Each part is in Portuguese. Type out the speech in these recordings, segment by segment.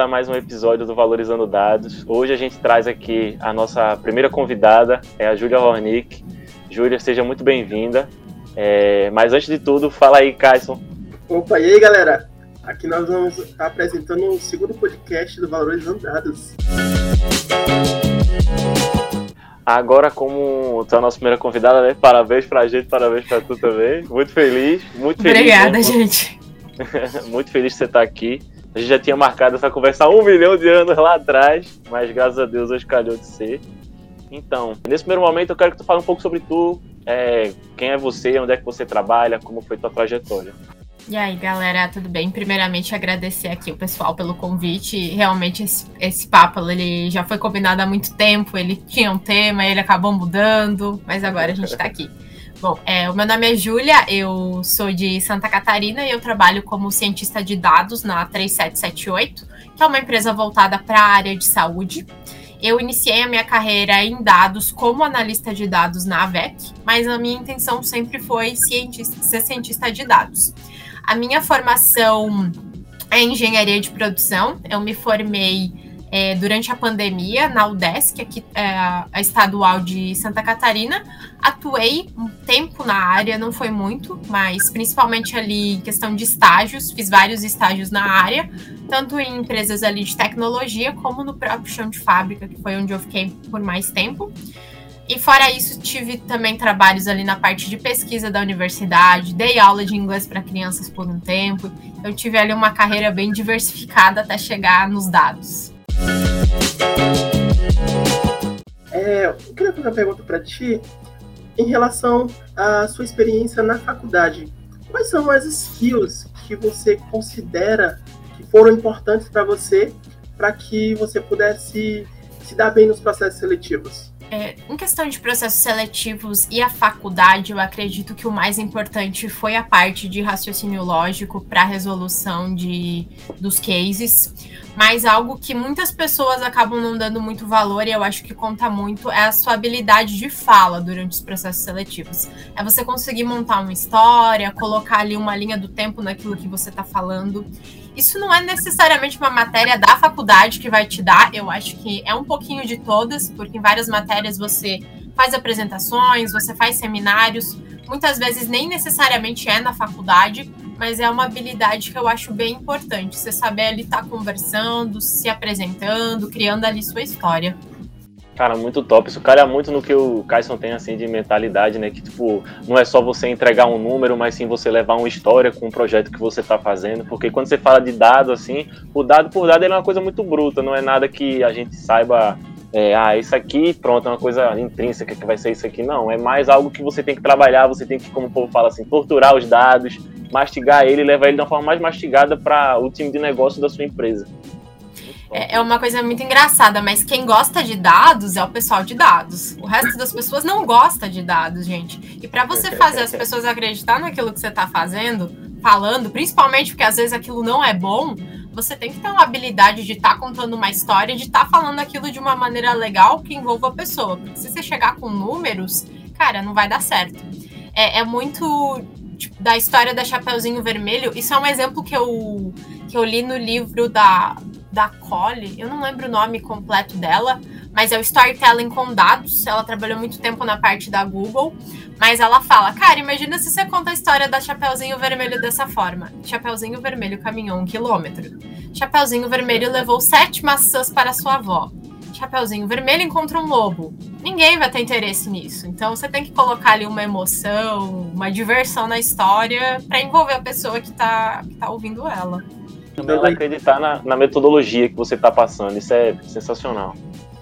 a mais um episódio do Valorizando Dados. Hoje a gente traz aqui a nossa primeira convidada, é a Júlia Hornick. Júlia, seja muito bem-vinda. É, mas antes de tudo, fala aí, Caisson. Opa, e aí, galera? Aqui nós vamos estar apresentando o segundo podcast do Valorizando Dados. Agora, como tu é a nossa primeira convidada, né? Parabéns pra gente, parabéns pra tu também. Muito feliz, muito feliz. Obrigada, né? gente. muito feliz de você estar aqui. A gente já tinha marcado essa conversa há um milhão de anos lá atrás, mas graças a Deus hoje calhou de ser. Então, nesse primeiro momento eu quero que tu fale um pouco sobre tu, é, quem é você, onde é que você trabalha, como foi tua trajetória. E aí, galera, tudo bem? Primeiramente, agradecer aqui o pessoal pelo convite. Realmente, esse, esse papo ele já foi combinado há muito tempo. Ele tinha um tema, ele acabou mudando, mas agora a gente está aqui. Bom, é, o meu nome é Júlia, eu sou de Santa Catarina e eu trabalho como cientista de dados na 3778, que é uma empresa voltada para a área de saúde. Eu iniciei a minha carreira em dados como analista de dados na AVEC, mas a minha intenção sempre foi cientista, ser cientista de dados. A minha formação é engenharia de produção. Eu me formei é, durante a pandemia na UDESC, aqui é, a estadual de Santa Catarina. Atuei um tempo na área, não foi muito, mas principalmente ali em questão de estágios, fiz vários estágios na área, tanto em empresas ali de tecnologia como no próprio chão de fábrica, que foi onde eu fiquei por mais tempo. E fora isso, tive também trabalhos ali na parte de pesquisa da universidade, dei aula de inglês para crianças por um tempo. Eu tive ali uma carreira bem diversificada até chegar nos dados. É, eu queria fazer uma pergunta para ti em relação à sua experiência na faculdade. Quais são as skills que você considera que foram importantes para você para que você pudesse se dar bem nos processos seletivos? É, em questão de processos seletivos e a faculdade, eu acredito que o mais importante foi a parte de raciocínio lógico para a resolução de, dos cases. Mas algo que muitas pessoas acabam não dando muito valor e eu acho que conta muito é a sua habilidade de fala durante os processos seletivos. É você conseguir montar uma história, colocar ali uma linha do tempo naquilo que você está falando. Isso não é necessariamente uma matéria da faculdade que vai te dar, eu acho que é um pouquinho de todas, porque em várias matérias você faz apresentações, você faz seminários, muitas vezes nem necessariamente é na faculdade, mas é uma habilidade que eu acho bem importante. Você saber ali estar tá conversando, se apresentando, criando ali sua história. Cara, muito top. Isso calha muito no que o Kyson tem, assim, de mentalidade, né? Que, tipo, não é só você entregar um número, mas sim você levar uma história com um projeto que você tá fazendo. Porque quando você fala de dado, assim, o dado por dado é uma coisa muito bruta, não é nada que a gente saiba é, ah, isso aqui, pronto, é uma coisa intrínseca que vai ser isso aqui. Não, é mais algo que você tem que trabalhar, você tem que, como o povo fala assim, torturar os dados, mastigar ele, levar ele de uma forma mais mastigada para o time de negócio da sua empresa. É, é uma coisa muito engraçada, mas quem gosta de dados é o pessoal de dados. O resto das pessoas não gosta de dados, gente. E para você fazer as pessoas acreditar naquilo que você está fazendo, falando, principalmente porque às vezes aquilo não é bom, você tem que ter uma habilidade de estar tá contando uma história, de estar tá falando aquilo de uma maneira legal que envolva a pessoa. Porque se você chegar com números, cara, não vai dar certo. É, é muito tipo, da história da Chapeuzinho Vermelho. Isso é um exemplo que eu, que eu li no livro da, da Cole, eu não lembro o nome completo dela, mas é o Storytelling com Dados. Ela trabalhou muito tempo na parte da Google, mas ela fala: Cara, imagina se você conta a história da Chapeuzinho Vermelho dessa forma. Chapeuzinho Vermelho caminhou um quilômetro. Chapeuzinho Vermelho levou sete maçãs para sua avó. Chapeuzinho Vermelho encontra um lobo. Ninguém vai ter interesse nisso. Então você tem que colocar ali uma emoção, uma diversão na história para envolver a pessoa que está que tá ouvindo ela ela acreditar na, na metodologia que você está passando. Isso é sensacional.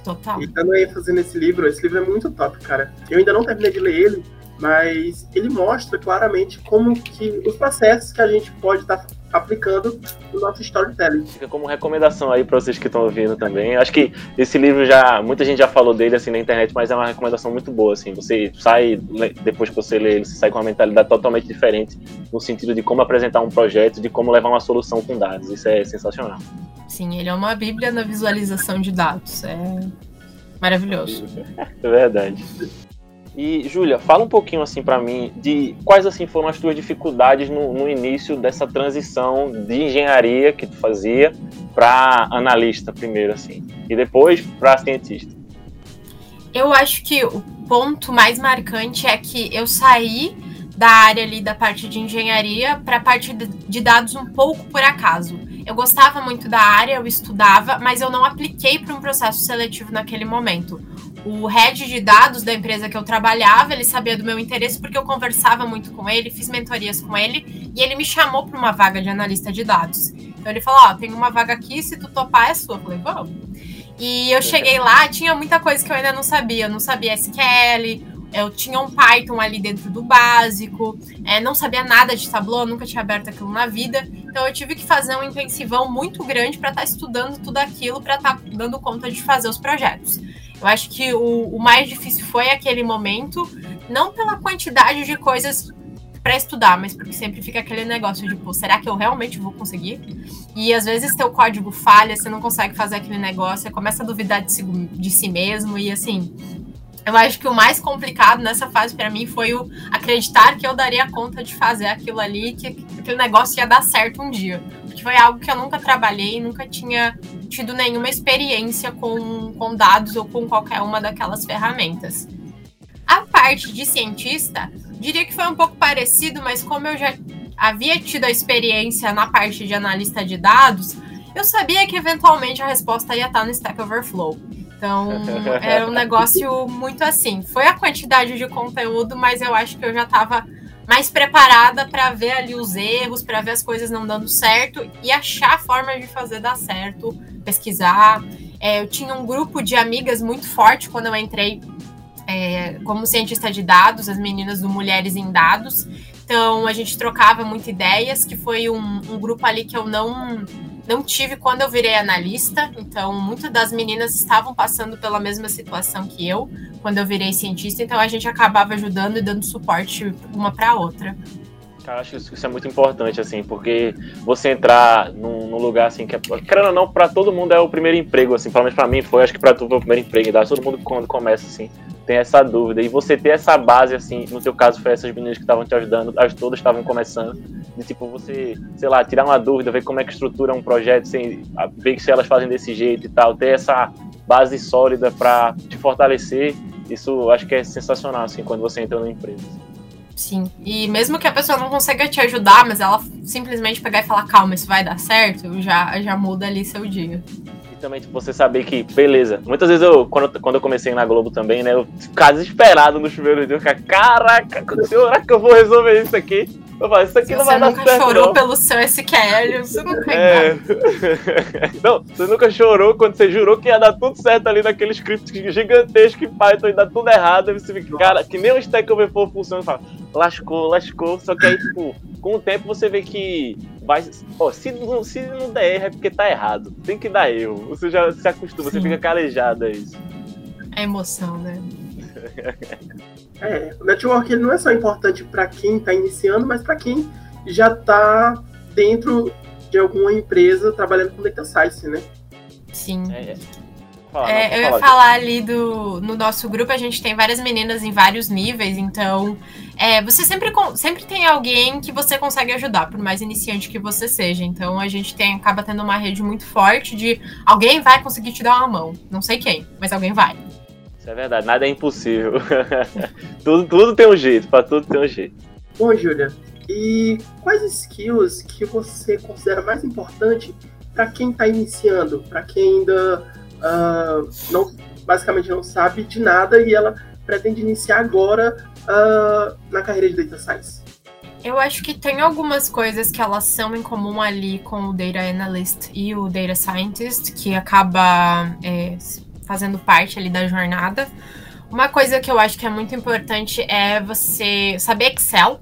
Total. E dando ênfase nesse livro, esse livro é muito top, cara. Eu ainda não terminei de ler ele, mas ele mostra claramente como que os processos que a gente pode estar tá aplicando no nosso storytelling. Fica como recomendação aí para vocês que estão ouvindo também. Acho que esse livro já, muita gente já falou dele assim na internet, mas é uma recomendação muito boa assim. Você sai depois que você lê ele, você sai com uma mentalidade totalmente diferente no sentido de como apresentar um projeto, de como levar uma solução com dados. Isso é sensacional. Sim, ele é uma bíblia na visualização de dados. É maravilhoso. É verdade. E, Júlia, fala um pouquinho assim para mim de quais assim foram as tuas dificuldades no, no início dessa transição de engenharia que tu fazia para analista primeiro assim e depois para cientista. Eu acho que o ponto mais marcante é que eu saí da área ali da parte de engenharia para a parte de dados um pouco por acaso. Eu gostava muito da área, eu estudava, mas eu não apliquei para um processo seletivo naquele momento o head de dados da empresa que eu trabalhava, ele sabia do meu interesse porque eu conversava muito com ele, fiz mentorias com ele e ele me chamou para uma vaga de analista de dados. Então ele falou: Ó, oh, tem uma vaga aqui, se tu topar é sua. Eu falei: Vamos. E eu cheguei lá, tinha muita coisa que eu ainda não sabia. Eu não sabia SQL, eu tinha um Python ali dentro do básico, é, não sabia nada de Tableau, nunca tinha aberto aquilo na vida. Então eu tive que fazer um intensivão muito grande para estar tá estudando tudo aquilo, para estar tá dando conta de fazer os projetos. Eu acho que o, o mais difícil foi aquele momento, não pela quantidade de coisas para estudar, mas porque sempre fica aquele negócio de, pô, será que eu realmente vou conseguir? E às vezes teu código falha, você não consegue fazer aquele negócio, você começa a duvidar de si, de si mesmo e assim. Eu acho que o mais complicado nessa fase para mim foi o acreditar que eu daria conta de fazer aquilo ali, que aquele negócio ia dar certo um dia. Foi algo que eu nunca trabalhei, nunca tinha tido nenhuma experiência com, com dados ou com qualquer uma daquelas ferramentas. A parte de cientista, diria que foi um pouco parecido, mas como eu já havia tido a experiência na parte de analista de dados, eu sabia que eventualmente a resposta ia estar no Stack Overflow. Então, era um negócio muito assim. Foi a quantidade de conteúdo, mas eu acho que eu já estava mais preparada para ver ali os erros, para ver as coisas não dando certo e achar formas de fazer dar certo, pesquisar. É, eu tinha um grupo de amigas muito forte quando eu entrei é, como cientista de dados, as meninas do Mulheres em Dados. Então a gente trocava muitas ideias, que foi um, um grupo ali que eu não não tive quando eu virei analista, então muitas das meninas estavam passando pela mesma situação que eu quando eu virei cientista, então a gente acabava ajudando e dando suporte uma para outra. Cara, acho que isso é muito importante, assim, porque você entrar num, num lugar assim que é. Querendo ou não, pra todo mundo é o primeiro emprego, assim, pelo menos pra mim foi, acho que pra tu foi o primeiro emprego, dá todo mundo quando começa, assim, tem essa dúvida. E você ter essa base, assim, no teu caso foi essas meninas que estavam te ajudando, as todas estavam começando, de tipo, você, sei lá, tirar uma dúvida, ver como é que estrutura um projeto, assim, ver se elas fazem desse jeito e tal, ter essa base sólida para te fortalecer, isso acho que é sensacional, assim, quando você entra numa empresa. Sim. E mesmo que a pessoa não consiga te ajudar, mas ela simplesmente pegar e falar, calma, isso vai dar certo, já, já muda ali seu dia também tipo, você saber que, beleza. Muitas vezes eu, quando, quando eu comecei na Globo também, né, eu ficava desesperado no chuveiro de ficar, caraca, será que eu vou resolver isso aqui? Eu falo, isso aqui Se não vai dar certo. Você nunca chorou pelo seu SQL, você nunca é... Não, você nunca chorou quando você jurou que ia dar tudo certo ali naquele script gigantesco em Python e dá tudo errado. Aí você fica, cara, que nem o Stack Overflow funciona. Fala, lascou, lascou. Só que aí, tipo, com o tempo você vê que vai. Ó, se, não, se não der erro é porque tá errado. Tem que dar erro. Você já se acostuma, Sim. você fica calejado a isso. É emoção, né? É, o network ele não é só importante para quem está iniciando, mas para quem já está dentro de alguma empresa trabalhando com data science, né? Sim. É, é. Fala, é, eu ia falar ali do no nosso grupo, a gente tem várias meninas em vários níveis, então é, você sempre, sempre tem alguém que você consegue ajudar, por mais iniciante que você seja. Então a gente tem, acaba tendo uma rede muito forte de alguém vai conseguir te dar uma mão. Não sei quem, mas alguém vai. Isso é verdade, nada é impossível. tudo, tudo tem um jeito, para tudo tem um jeito. Bom, Júlia, e quais skills que você considera mais importante para quem está iniciando, para quem ainda uh, não, basicamente não sabe de nada e ela pretende iniciar agora uh, na carreira de Data Science? Eu acho que tem algumas coisas que elas são em comum ali com o Data Analyst e o Data Scientist, que acaba é, fazendo parte ali da jornada. Uma coisa que eu acho que é muito importante é você saber Excel.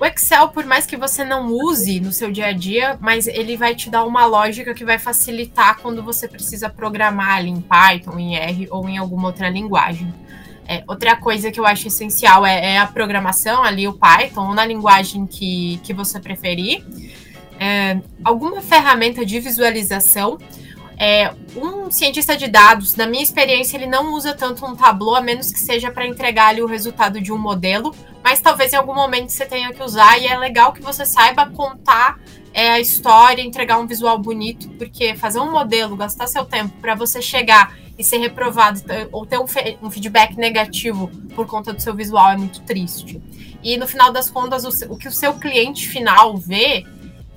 O Excel, por mais que você não use no seu dia a dia, mas ele vai te dar uma lógica que vai facilitar quando você precisa programar ali em Python, em R ou em alguma outra linguagem. É, outra coisa que eu acho essencial é, é, a programação ali, o Python, ou na linguagem que, que você preferir. É, alguma ferramenta de visualização é, um cientista de dados, na minha experiência, ele não usa tanto um Tableau, a menos que seja para entregar ali o resultado de um modelo, mas talvez em algum momento você tenha que usar, e é legal que você saiba contar é, a história, entregar um visual bonito, porque fazer um modelo, gastar seu tempo para você chegar e ser reprovado ou ter um, um, feedback negativo por conta do seu visual é muito triste. E no final das contas, o, o que o seu cliente final vê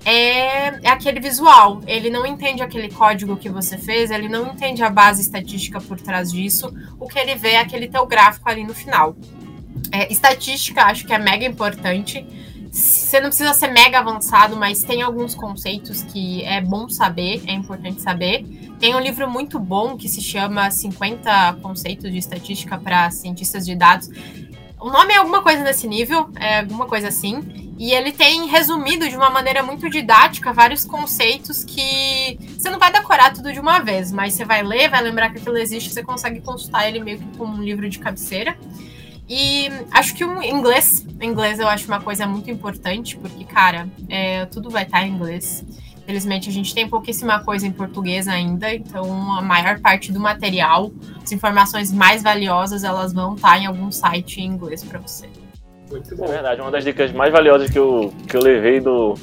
é, é, aquele visual. Ele não entende aquele código que você fez, ele não entende a base estatística por trás disso. O que ele vê é aquele teu gráfico ali no final. É, estatística, acho que é mega importante. Você não precisa ser mega avançado, mas tem alguns conceitos que é bom saber, é importante saber. Tem um livro muito bom que se chama 50 Conceitos de Estatística para Cientistas de Dados. O nome é alguma coisa nesse nível, é alguma coisa assim. E ele tem resumido de uma maneira muito didática vários conceitos que você não vai decorar tudo de uma vez, mas você vai ler, vai lembrar que aquilo existe, você consegue consultar ele meio que como um livro de cabeceira. E acho que o inglês, inglês eu acho uma coisa muito importante, porque, cara, é, tudo vai estar em inglês. Infelizmente, a gente tem pouquíssima coisa em português ainda, então a maior parte do material, as informações mais valiosas, elas vão estar em algum site em inglês para você. Muito bom. É verdade, uma das dicas mais valiosas que eu, que eu levei do,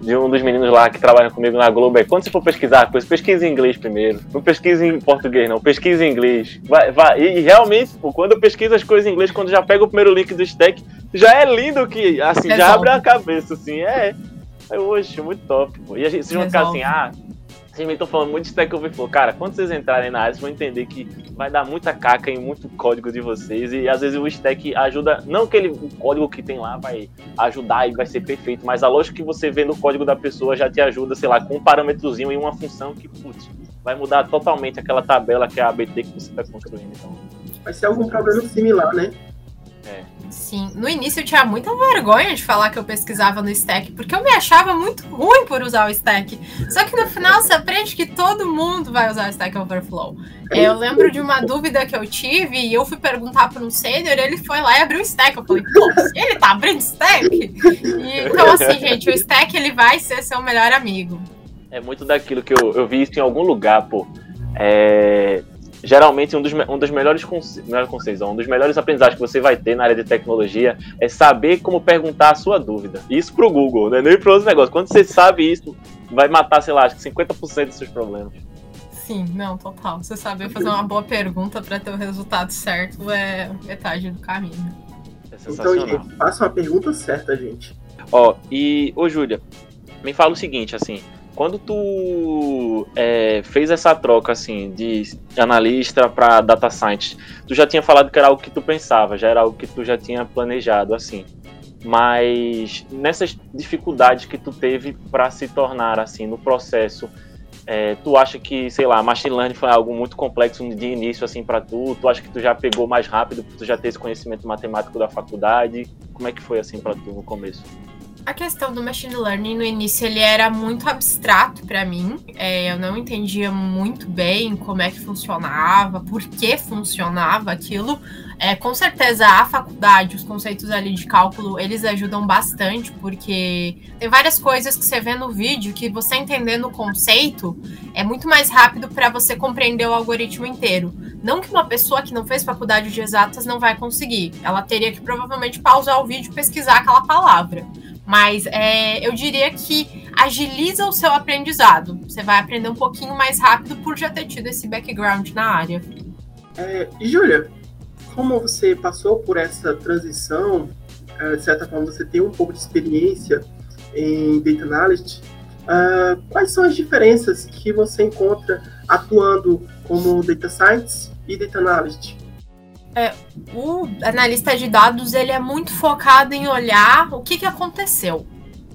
de um dos meninos lá que trabalha comigo na Globo é quando você for pesquisar coisa, pesquise em inglês primeiro. Não pesquise em português, não. Pesquise em inglês. Vai, vai. E, realmente, pô, quando eu pesquiso as coisas em inglês, quando já pego o primeiro link do stack, já é lindo que, assim, Resolve. já abre a cabeça, assim, é. É, hoje, muito top, pô. E a gente, vocês vão ficar assim, ah, vocês me estão falando muito de Stack Overflow. Cara, quando vocês entrarem na área, vocês vão entender que vai dar muita caca em muito código de vocês. E às vezes o Stack ajuda. Não que ele, o código que tem lá vai ajudar e vai ser perfeito, mas a lógica que você vê no código da pessoa já te ajuda, sei lá, com um parâmetrozinho e uma função que, putz, vai mudar totalmente aquela tabela que é a ABT que você está construindo. Então. Vai ser algum problema similar, né? É. Sim. No início eu tinha muita vergonha de falar que eu pesquisava no Stack, porque eu me achava muito ruim por usar o Stack. Só que no final você aprende que todo mundo vai usar o Stack Overflow. Eu lembro de uma dúvida que eu tive e eu fui perguntar para um sênior, ele foi lá e abriu o Stack. Eu falei, pô, ele tá abrindo Stack? E, então, assim, gente, o Stack ele vai ser seu melhor amigo. É muito daquilo que eu, eu vi isso em algum lugar, pô. É, geralmente um dos, um dos melhores conceitos, um dos melhores aprendizados que você vai ter na área de tecnologia é saber como perguntar a sua dúvida. Isso pro Google, né? nem para outros negócios. Quando você sabe isso, vai matar, sei lá, acho que 50% dos seus problemas. Sim, não, total. Você saber fazer uma boa pergunta para ter o resultado certo é metade do caminho. É então, gente, faça uma pergunta certa, gente. Ó, e, ô Júlia, me fala o seguinte, assim, quando tu é, fez essa troca assim de analista para data scientist, tu já tinha falado que era algo que tu pensava, já era algo que tu já tinha planejado assim. Mas nessas dificuldades que tu teve para se tornar assim no processo, é, tu acha que, sei lá, machine learning foi algo muito complexo de início assim para tu? Tu acha que tu já pegou mais rápido porque tu já tem esse conhecimento matemático da faculdade? Como é que foi assim para tu no começo? A questão do machine learning no início ele era muito abstrato para mim. É, eu não entendia muito bem como é que funcionava, por que funcionava aquilo. É, com certeza a faculdade, os conceitos ali de cálculo, eles ajudam bastante, porque tem várias coisas que você vê no vídeo que você entendendo o conceito é muito mais rápido para você compreender o algoritmo inteiro. Não que uma pessoa que não fez faculdade de exatas não vai conseguir. Ela teria que provavelmente pausar o vídeo e pesquisar aquela palavra. Mas é, eu diria que agiliza o seu aprendizado. Você vai aprender um pouquinho mais rápido por já ter tido esse background na área. É, Júlia, como você passou por essa transição, é, de certa forma você tem um pouco de experiência em Data Analyst, uh, quais são as diferenças que você encontra atuando como Data Science e Data Analyst? É, o analista de dados ele é muito focado em olhar o que, que aconteceu.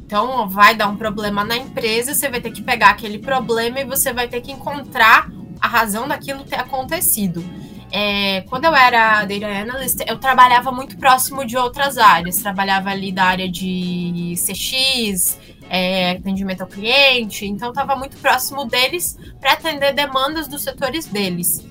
Então, vai dar um problema na empresa, você vai ter que pegar aquele problema e você vai ter que encontrar a razão daquilo ter acontecido. É, quando eu era data analyst, eu trabalhava muito próximo de outras áreas. Trabalhava ali da área de CX, é, atendimento ao cliente, então estava muito próximo deles para atender demandas dos setores deles.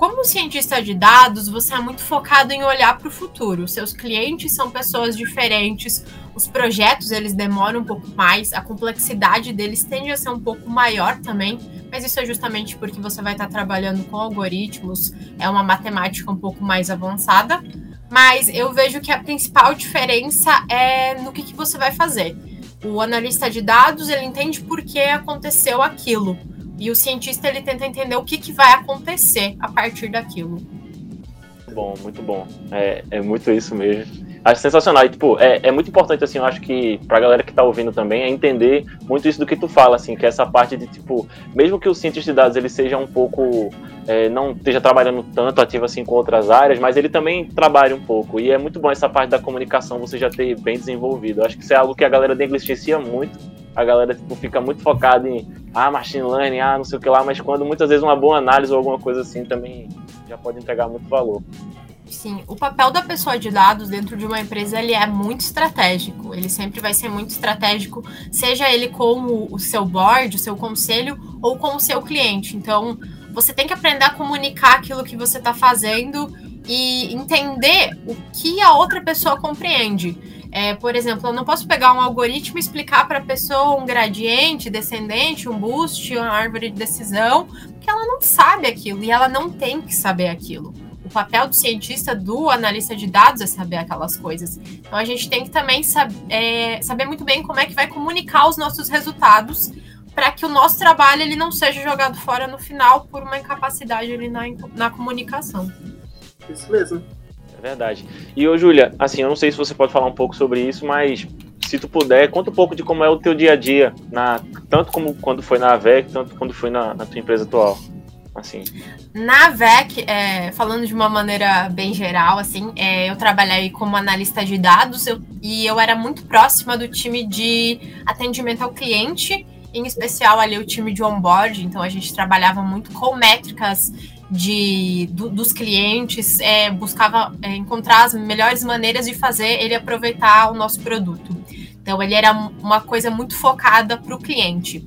Como cientista de dados, você é muito focado em olhar para o futuro. Seus clientes são pessoas diferentes, os projetos eles demoram um pouco mais, a complexidade deles tende a ser um pouco maior também, mas isso é justamente porque você vai estar trabalhando com algoritmos, é uma matemática um pouco mais avançada. Mas eu vejo que a principal diferença é no que, que você vai fazer. O analista de dados, ele entende por que aconteceu aquilo. E o cientista, ele tenta entender o que, que vai acontecer a partir daquilo. Bom, muito bom. É, é muito isso mesmo. Acho sensacional. E, tipo, é, é muito importante, assim, eu acho que pra galera que tá ouvindo também, é entender muito isso do que tu fala, assim, que é essa parte de, tipo, mesmo que o cientista de dados ele seja um pouco, é, não esteja trabalhando tanto ativo assim com outras áreas, mas ele também trabalha um pouco. E é muito bom essa parte da comunicação você já ter bem desenvolvido. Eu acho que isso é algo que a galera negligencia muito. A galera, tipo, fica muito focada em, ah, machine learning, ah, não sei o que lá, mas quando muitas vezes uma boa análise ou alguma coisa assim também já pode entregar muito valor. Sim, o papel da pessoa de dados dentro de uma empresa ele é muito estratégico. Ele sempre vai ser muito estratégico, seja ele com o seu board, o seu conselho ou com o seu cliente. Então, você tem que aprender a comunicar aquilo que você está fazendo e entender o que a outra pessoa compreende. É, por exemplo, eu não posso pegar um algoritmo e explicar para a pessoa um gradiente, descendente, um boost, uma árvore de decisão, porque ela não sabe aquilo e ela não tem que saber aquilo o papel do cientista, do analista de dados é saber aquelas coisas. Então a gente tem que também sab é, saber muito bem como é que vai comunicar os nossos resultados para que o nosso trabalho ele não seja jogado fora no final por uma incapacidade ali na, na comunicação. Isso mesmo. É verdade. E ô, Júlia, assim, eu não sei se você pode falar um pouco sobre isso, mas se tu puder, conta um pouco de como é o teu dia a dia, na, tanto como quando foi na AVEC, tanto quando foi na, na tua empresa atual assim? Na VEC, é, falando de uma maneira bem geral, assim, é, eu trabalhei como analista de dados eu, e eu era muito próxima do time de atendimento ao cliente, em especial ali o time de onboard, então a gente trabalhava muito com métricas de, do, dos clientes, é, buscava é, encontrar as melhores maneiras de fazer ele aproveitar o nosso produto. Então ele era uma coisa muito focada para o cliente.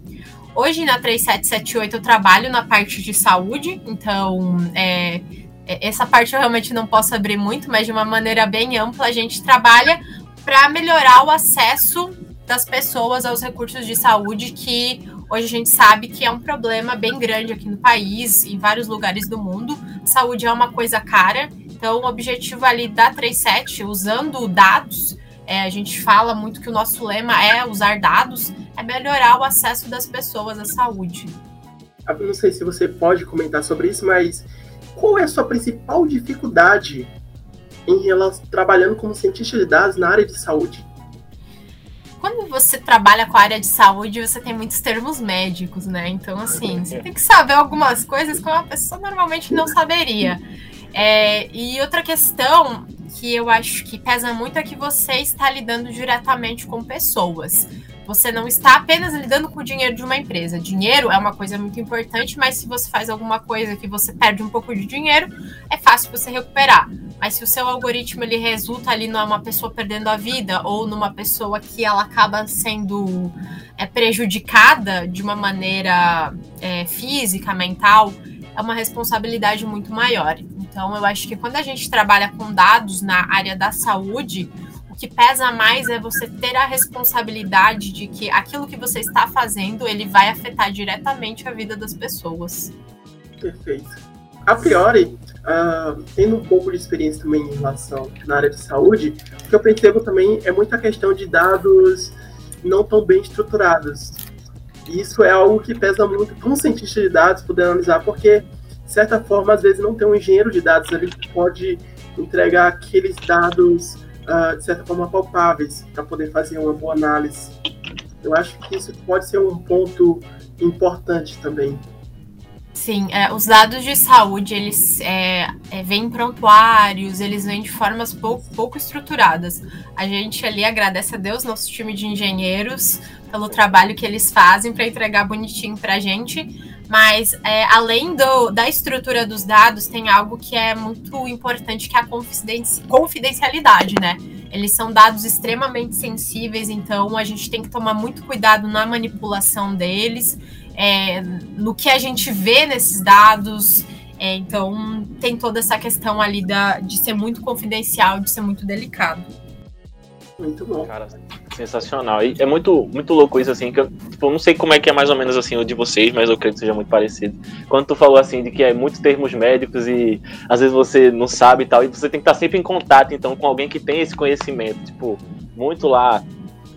Hoje na 3778 eu trabalho na parte de saúde, então é, é, essa parte eu realmente não posso abrir muito, mas de uma maneira bem ampla a gente trabalha para melhorar o acesso das pessoas aos recursos de saúde que hoje a gente sabe que é um problema bem grande aqui no país, em vários lugares do mundo. Saúde é uma coisa cara, então o objetivo ali da 37, usando dados, é, a gente fala muito que o nosso lema é usar dados, é melhorar o acesso das pessoas à saúde. Eu não sei se você pode comentar sobre isso, mas qual é a sua principal dificuldade em relação trabalhando como cientista de dados na área de saúde? Quando você trabalha com a área de saúde, você tem muitos termos médicos, né? Então, assim, você tem que saber algumas coisas que uma pessoa normalmente não saberia. É, e outra questão que eu acho que pesa muito é que você está lidando diretamente com pessoas. Você não está apenas lidando com o dinheiro de uma empresa. Dinheiro é uma coisa muito importante, mas se você faz alguma coisa que você perde um pouco de dinheiro, é fácil você recuperar. Mas se o seu algoritmo ele resulta ali numa pessoa perdendo a vida ou numa pessoa que ela acaba sendo é, prejudicada de uma maneira é, física, mental, é uma responsabilidade muito maior. Então, eu acho que quando a gente trabalha com dados na área da saúde, que pesa mais é você ter a responsabilidade de que aquilo que você está fazendo, ele vai afetar diretamente a vida das pessoas. Perfeito. A priori, uh, tendo um pouco de experiência também em relação na área de saúde, o que eu percebo também é muita questão de dados não tão bem estruturados. E isso é algo que pesa muito para um cientista de dados poder analisar, porque de certa forma, às vezes não tem um engenheiro de dados ali que pode entregar aqueles dados, uh, de certa forma, palpáveis para poder fazer uma boa análise. Eu acho que isso pode ser um ponto importante também. Sim, é, os dados de saúde, eles é, é, vêm prontuários, eles vêm de formas pouco, pouco estruturadas. A gente ali agradece a Deus, nosso time de engenheiros, pelo trabalho que eles fazem para entregar bonitinho para a gente, mas é, além do, da estrutura dos dados, tem algo que é muito importante, que é a confidencialidade, né? Eles são dados extremamente sensíveis, então a gente tem que tomar muito cuidado na manipulação deles, é, no que a gente vê nesses dados. É, então tem toda essa questão ali da, de ser muito confidencial, de ser muito delicado. Muito bom. Cara, sensacional. E é muito, muito louco isso, assim, que eu, tipo, não sei como é que é mais ou menos assim o de vocês, mas eu creio que seja muito parecido. Quando tu falou assim de que é muitos termos médicos e às vezes você não sabe e tal, e você tem que estar sempre em contato então com alguém que tem esse conhecimento, tipo, muito lá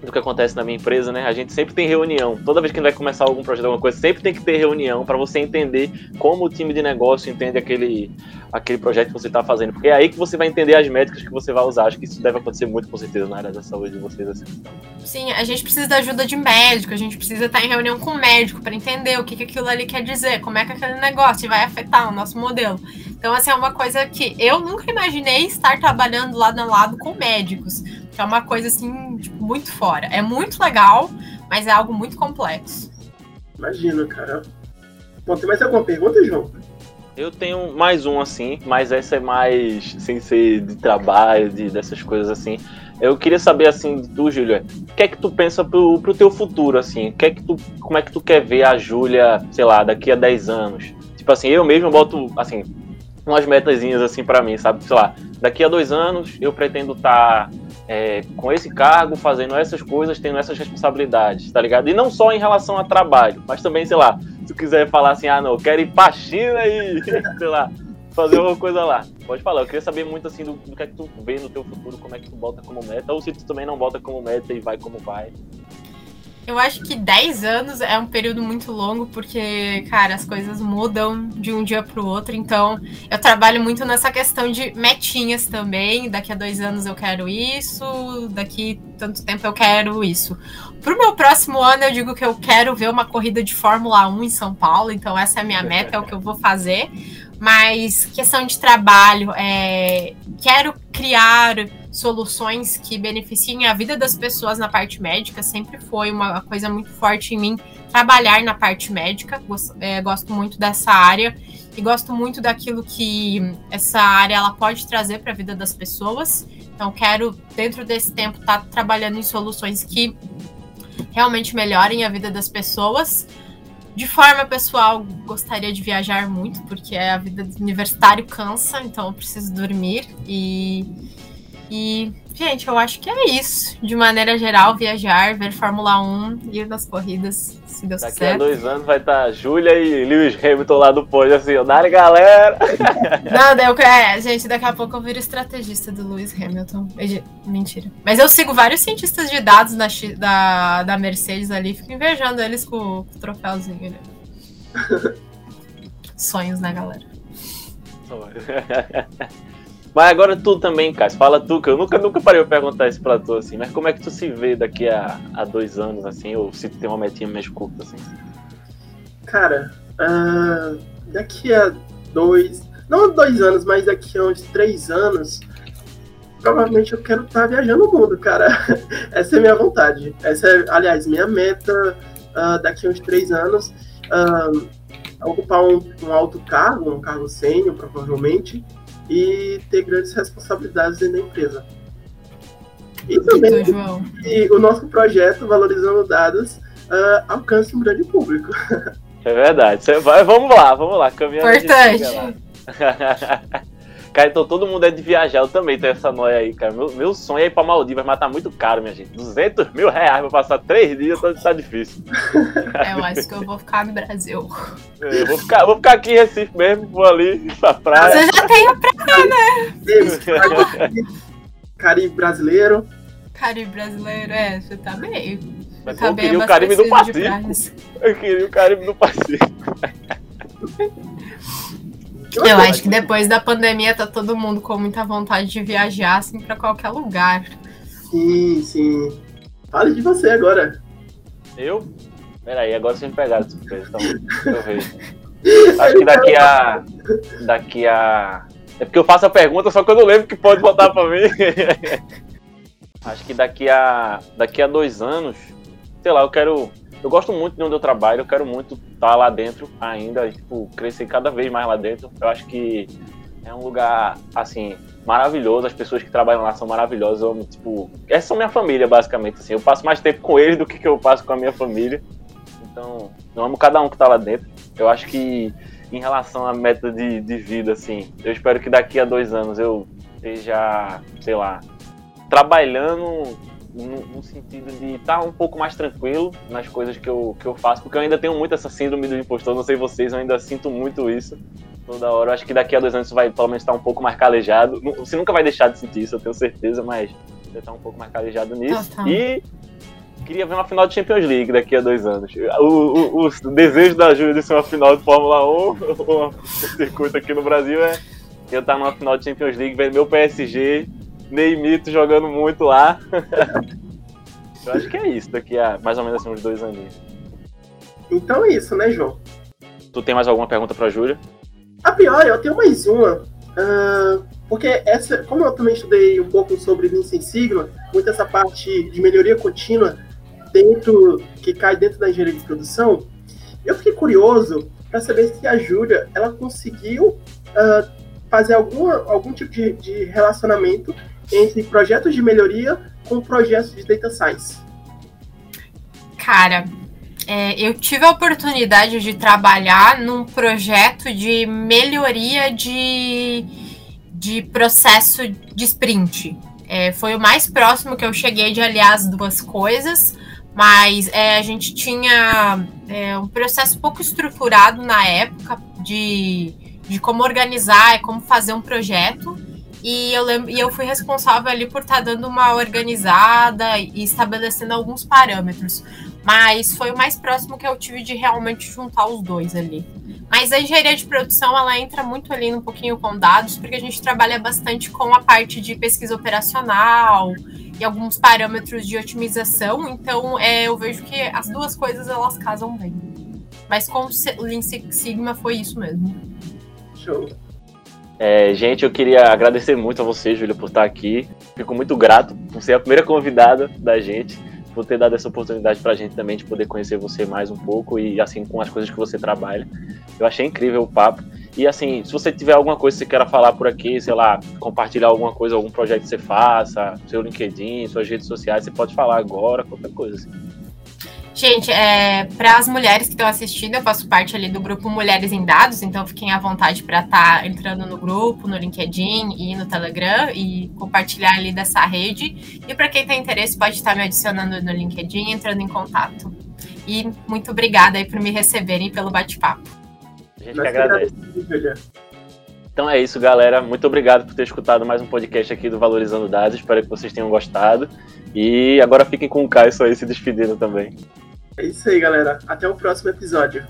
do que acontece na minha empresa, né? A gente sempre tem reunião. Toda vez que a gente vai começar algum projeto, alguma coisa, sempre tem que ter reunião para você entender como o time de negócio entende aquele, aquele projeto que você está fazendo. Porque é aí que você vai entender as métricas que você vai usar. Acho que isso deve acontecer muito, com certeza, na área da saúde de vocês. Assim. Sim, a gente precisa da ajuda de médico, a gente precisa estar em reunião com o médico para entender o que, que aquilo ali quer dizer, como é que aquele negócio vai afetar o nosso modelo. Então, assim, é uma coisa que eu nunca imaginei estar trabalhando lado a lado com médicos que é uma coisa assim, tipo, muito fora. É muito legal, mas é algo muito complexo. Imagina, cara. Bom, tem mais alguma pergunta, João? Eu tenho mais um assim, mas essa é mais sem ser de trabalho, de, dessas coisas assim. Eu queria saber assim de tu, Júlia, o que é que tu pensa pro, pro teu futuro assim? Que é que tu, como é que tu quer ver a Júlia, sei lá, daqui a 10 anos? Tipo assim, eu mesmo boto assim umas metazinhas assim para mim, sabe? Sei lá, daqui a dois anos eu pretendo estar tá é, com esse cargo, fazendo essas coisas, tendo essas responsabilidades, tá ligado? E não só em relação a trabalho, mas também, sei lá, se tu quiser falar assim, ah, não, eu quero ir pra China e, sei lá, fazer alguma coisa lá. Pode falar, eu queria saber muito assim do, do que é que tu vê no teu futuro, como é que tu bota como meta, ou se tu também não bota como meta e vai como vai. Eu acho que 10 anos é um período muito longo, porque, cara, as coisas mudam de um dia para o outro. Então, eu trabalho muito nessa questão de metinhas também. Daqui a dois anos eu quero isso, daqui tanto tempo eu quero isso. Para o meu próximo ano, eu digo que eu quero ver uma corrida de Fórmula 1 em São Paulo. Então, essa é a minha meta, é o que eu vou fazer. Mas, questão de trabalho, é... quero criar soluções que beneficiem a vida das pessoas na parte médica. Sempre foi uma coisa muito forte em mim trabalhar na parte médica. Gosto, é, gosto muito dessa área e gosto muito daquilo que essa área ela pode trazer para a vida das pessoas. Então, quero, dentro desse tempo, estar tá trabalhando em soluções que realmente melhorem a vida das pessoas. De forma pessoal, gostaria de viajar muito, porque a vida universitário cansa, então eu preciso dormir. E e, gente, eu acho que é isso. De maneira geral, viajar, ver Fórmula 1, ir nas corridas, se Deus Daqui quiser. Daqui a dois anos vai estar Júlia e Lewis Hamilton lá do pódio, assim, dale galera! Não, daí eu, é, gente, daqui a pouco eu viro estrategista do Lewis Hamilton. Mentira. Mas eu sigo vários cientistas de dados da, da, da Mercedes ali, fico invejando eles com, com o troféuzinho. Né? Sonhos, né, galera? Mas agora tu também, Cássio, fala tu, que eu nunca, nunca parei de perguntar isso pra tu, assim, mas como é que tu se vê daqui a, a dois anos, assim, ou se tu tem uma metinha mais curta, assim? Cara, uh, daqui a dois, não dois anos, mas daqui a uns três anos, provavelmente eu quero estar tá viajando o mundo, cara. Essa é minha vontade. Essa é, aliás, minha meta uh, daqui a uns três anos. Uh, ocupar um, um alto cargo, um cargo sênior, provavelmente, e ter grandes responsabilidades dentro da empresa. E também que o nosso projeto, Valorizando Dados, uh, alcance um grande público. É verdade. Você vai, vamos lá, vamos lá. Caminhando Importante. Cara, então todo mundo é de viajar. Eu também tenho essa noia aí, cara. Meu, meu sonho é ir pra Maldivas, mas tá muito caro, minha gente. 200 mil reais pra passar três dias, tá, tá difícil. É, eu acho que eu vou ficar no Brasil. É, eu vou ficar, vou ficar aqui em Recife mesmo, vou ali pra praia. Você já tem a praia, né? Caribe brasileiro. Caribe brasileiro, é, você tá bem. Mas tá eu queria o Caribe do Pacífico. Eu queria o Caribe do Pacífico. Eu acho que depois da pandemia tá todo mundo com muita vontade de viajar assim para qualquer lugar. Sim, sim. Fale de você agora. Eu? Peraí, agora você me pegaram de surpresa, então eu vejo. Acho que daqui a. Daqui a. É porque eu faço a pergunta, só que eu não lembro que pode botar pra mim. Acho que daqui a. Daqui a dois anos, sei lá, eu quero eu gosto muito de onde eu trabalho, eu quero muito estar lá dentro ainda, tipo, crescer cada vez mais lá dentro. Eu acho que é um lugar, assim, maravilhoso, as pessoas que trabalham lá são maravilhosas, eu, tipo, essa são minha família, basicamente, assim, eu passo mais tempo com eles do que, que eu passo com a minha família, então, eu amo cada um que está lá dentro, eu acho que em relação à meta de, de vida, assim, eu espero que daqui a dois anos eu esteja, sei lá, trabalhando no, no sentido de estar tá um pouco mais tranquilo nas coisas que eu, que eu faço, porque eu ainda tenho muito essa síndrome do impostor, não sei vocês, eu ainda sinto muito isso toda hora. Eu acho que daqui a dois anos isso vai pelo menos estar um pouco mais calejado. Você nunca vai deixar de sentir isso, eu tenho certeza, mas você está um pouco mais calejado nisso. E queria ver uma final de Champions League daqui a dois anos. O, o, o desejo da Júlia de ser uma final de Fórmula 1, o circuito aqui no Brasil é eu estar numa final de Champions League, ver meu PSG, Neymito jogando muito lá. eu acho que é isso daqui a mais ou menos assim, uns dois aninhos. Então é isso, né, João? Tu tem mais alguma pergunta pra Júlia? A pior, eu tenho mais uma. Uh, porque essa, como eu também estudei um pouco sobre Lean Six Sigma, muito essa parte de melhoria contínua dentro que cai dentro da engenharia de produção, eu fiquei curioso para saber se a Júlia ela conseguiu uh, fazer algum, algum tipo de, de relacionamento entre projetos de melhoria com projetos de data science. Cara, é, eu tive a oportunidade de trabalhar num projeto de melhoria de, de processo de sprint. É, foi o mais próximo que eu cheguei de aliar as duas coisas, mas é, a gente tinha é, um processo pouco estruturado na época de, de como organizar e como fazer um projeto. E eu, lembro, e eu fui responsável ali por estar tá dando uma organizada e estabelecendo alguns parâmetros. Mas foi o mais próximo que eu tive de realmente juntar os dois ali. Mas a engenharia de produção, ela entra muito ali um pouquinho com dados, porque a gente trabalha bastante com a parte de pesquisa operacional e alguns parâmetros de otimização. Então, é, eu vejo que as duas coisas, elas casam bem. Mas com o Lean Six Sigma foi isso mesmo. Show. É, gente, eu queria agradecer muito a você, Júlia, por estar aqui. Fico muito grato por ser a primeira convidada da gente por ter dado essa oportunidade para a gente também de poder conhecer você mais um pouco e assim com as coisas que você trabalha. Eu achei incrível o papo. E assim, se você tiver alguma coisa que você queira falar por aqui, sei lá, compartilhar alguma coisa, algum projeto que você faça, seu LinkedIn, suas redes sociais, você pode falar agora, qualquer coisa assim. Gente, é, para as mulheres que estão assistindo, eu faço parte ali do grupo Mulheres em Dados, então fiquem à vontade para estar tá entrando no grupo, no LinkedIn e no Telegram e compartilhar ali dessa rede. E para quem tem interesse, pode estar me adicionando no LinkedIn, entrando em contato. E muito obrigada aí por me receberem pelo bate-papo. A gente que agradece. Então é isso, galera. Muito obrigado por ter escutado mais um podcast aqui do Valorizando Dados. Espero que vocês tenham gostado. E agora fiquem com o Caio só aí se despedindo também. É isso aí, galera. Até o próximo episódio.